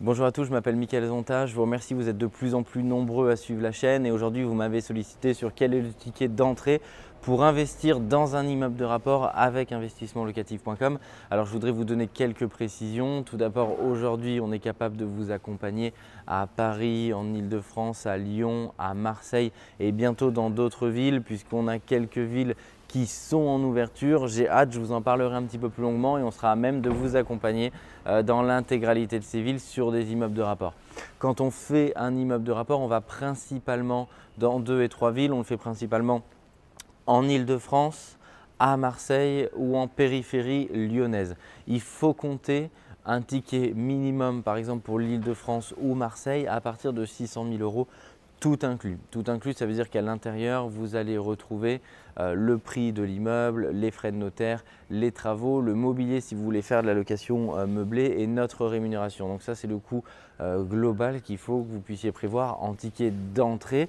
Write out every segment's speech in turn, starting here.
Bonjour à tous, je m'appelle Michael Zonta, je vous remercie, vous êtes de plus en plus nombreux à suivre la chaîne et aujourd'hui vous m'avez sollicité sur quel est le ticket d'entrée pour investir dans un immeuble de rapport avec investissementlocatif.com. Alors je voudrais vous donner quelques précisions. Tout d'abord, aujourd'hui, on est capable de vous accompagner à Paris, en Ile-de-France, à Lyon, à Marseille et bientôt dans d'autres villes puisqu'on a quelques villes qui sont en ouverture. J'ai hâte, je vous en parlerai un petit peu plus longuement et on sera à même de vous accompagner euh, dans l'intégralité de ces villes sur des immeubles de rapport. Quand on fait un immeuble de rapport, on va principalement dans deux et trois villes, on le fait principalement en Ile-de-France, à Marseille ou en périphérie lyonnaise. Il faut compter un ticket minimum, par exemple pour l'Île-de-France ou Marseille, à partir de 600 000 euros, tout inclus. Tout inclus, ça veut dire qu'à l'intérieur, vous allez retrouver euh, le prix de l'immeuble, les frais de notaire, les travaux, le mobilier si vous voulez faire de la location euh, meublée et notre rémunération. Donc ça, c'est le coût euh, global qu'il faut que vous puissiez prévoir en ticket d'entrée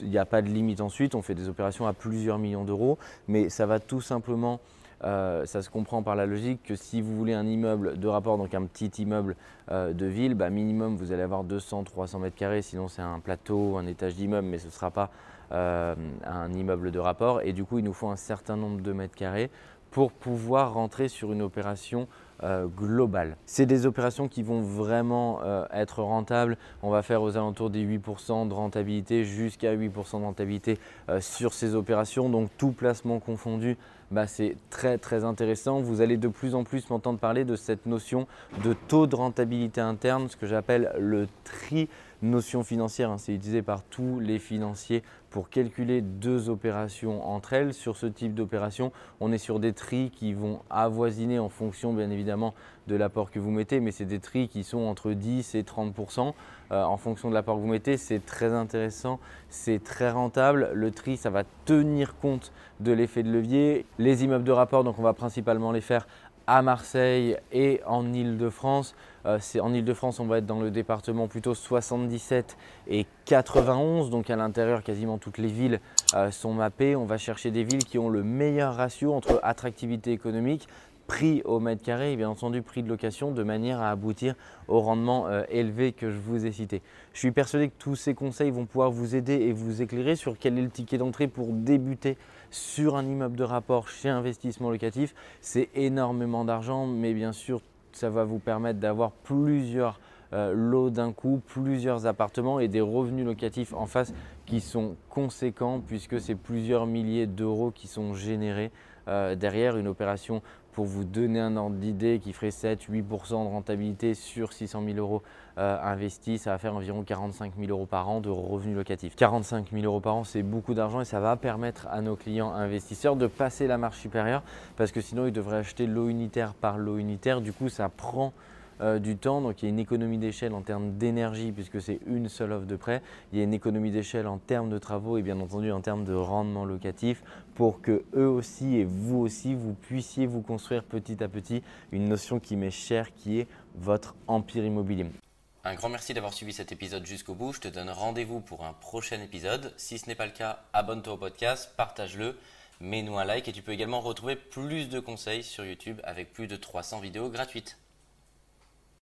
il n'y a pas de limite ensuite, on fait des opérations à plusieurs millions d'euros, mais ça va tout simplement, euh, ça se comprend par la logique que si vous voulez un immeuble de rapport, donc un petit immeuble euh, de ville, bah minimum vous allez avoir 200-300 mètres carrés, sinon c'est un plateau, un étage d'immeuble, mais ce ne sera pas euh, un immeuble de rapport. Et du coup, il nous faut un certain nombre de mètres carrés pour pouvoir rentrer sur une opération euh, globale. C'est des opérations qui vont vraiment euh, être rentables. On va faire aux alentours des 8% de rentabilité jusqu'à 8% de rentabilité euh, sur ces opérations. Donc tout placement confondu, bah, c'est très très intéressant. Vous allez de plus en plus m'entendre parler de cette notion de taux de rentabilité interne, ce que j'appelle le tri notion financière. Hein. c'est utilisé par tous les financiers pour calculer deux opérations entre elles. Sur ce type d'opération, on est sur des tris qui vont avoisiner en fonction bien évidemment de l'apport que vous mettez, mais c'est des tris qui sont entre 10 et 30% euh, en fonction de l'apport que vous mettez. C'est très intéressant, c'est très rentable. Le tri, ça va tenir compte de l'effet de levier. Les immeubles de rapport, donc on va principalement les faire à Marseille et en Ile-de-France. Euh, en Ile-de-France, on va être dans le département plutôt 77 et 91, donc à l'intérieur, quasiment toutes les villes euh, sont mappées. On va chercher des villes qui ont le meilleur ratio entre attractivité économique, prix au mètre carré et bien entendu prix de location de manière à aboutir au rendement euh, élevé que je vous ai cité. Je suis persuadé que tous ces conseils vont pouvoir vous aider et vous éclairer sur quel est le ticket d'entrée pour débuter sur un immeuble de rapport chez investissement locatif. C'est énormément d'argent, mais bien sûr, ça va vous permettre d'avoir plusieurs euh, lots d'un coup, plusieurs appartements et des revenus locatifs en face qui sont conséquents puisque c'est plusieurs milliers d'euros qui sont générés euh, derrière une opération pour vous donner un ordre d'idée qui ferait 7-8% de rentabilité sur 600 000 euros euh, investis, ça va faire environ 45 000 euros par an de revenus locatifs. 45 000 euros par an, c'est beaucoup d'argent et ça va permettre à nos clients investisseurs de passer la marche supérieure parce que sinon ils devraient acheter lot unitaire par lot unitaire. Du coup, ça prend euh, du temps. Donc il y a une économie d'échelle en termes d'énergie puisque c'est une seule offre de prêt. Il y a une économie d'échelle en termes de travaux et bien entendu en termes de rendement locatif pour que eux aussi et vous aussi vous puissiez vous construire petit à petit une notion qui m'est chère qui est votre empire immobilier. Un grand merci d'avoir suivi cet épisode jusqu'au bout. Je te donne rendez-vous pour un prochain épisode. Si ce n'est pas le cas, abonne-toi au podcast, partage-le, mets-nous un like et tu peux également retrouver plus de conseils sur YouTube avec plus de 300 vidéos gratuites.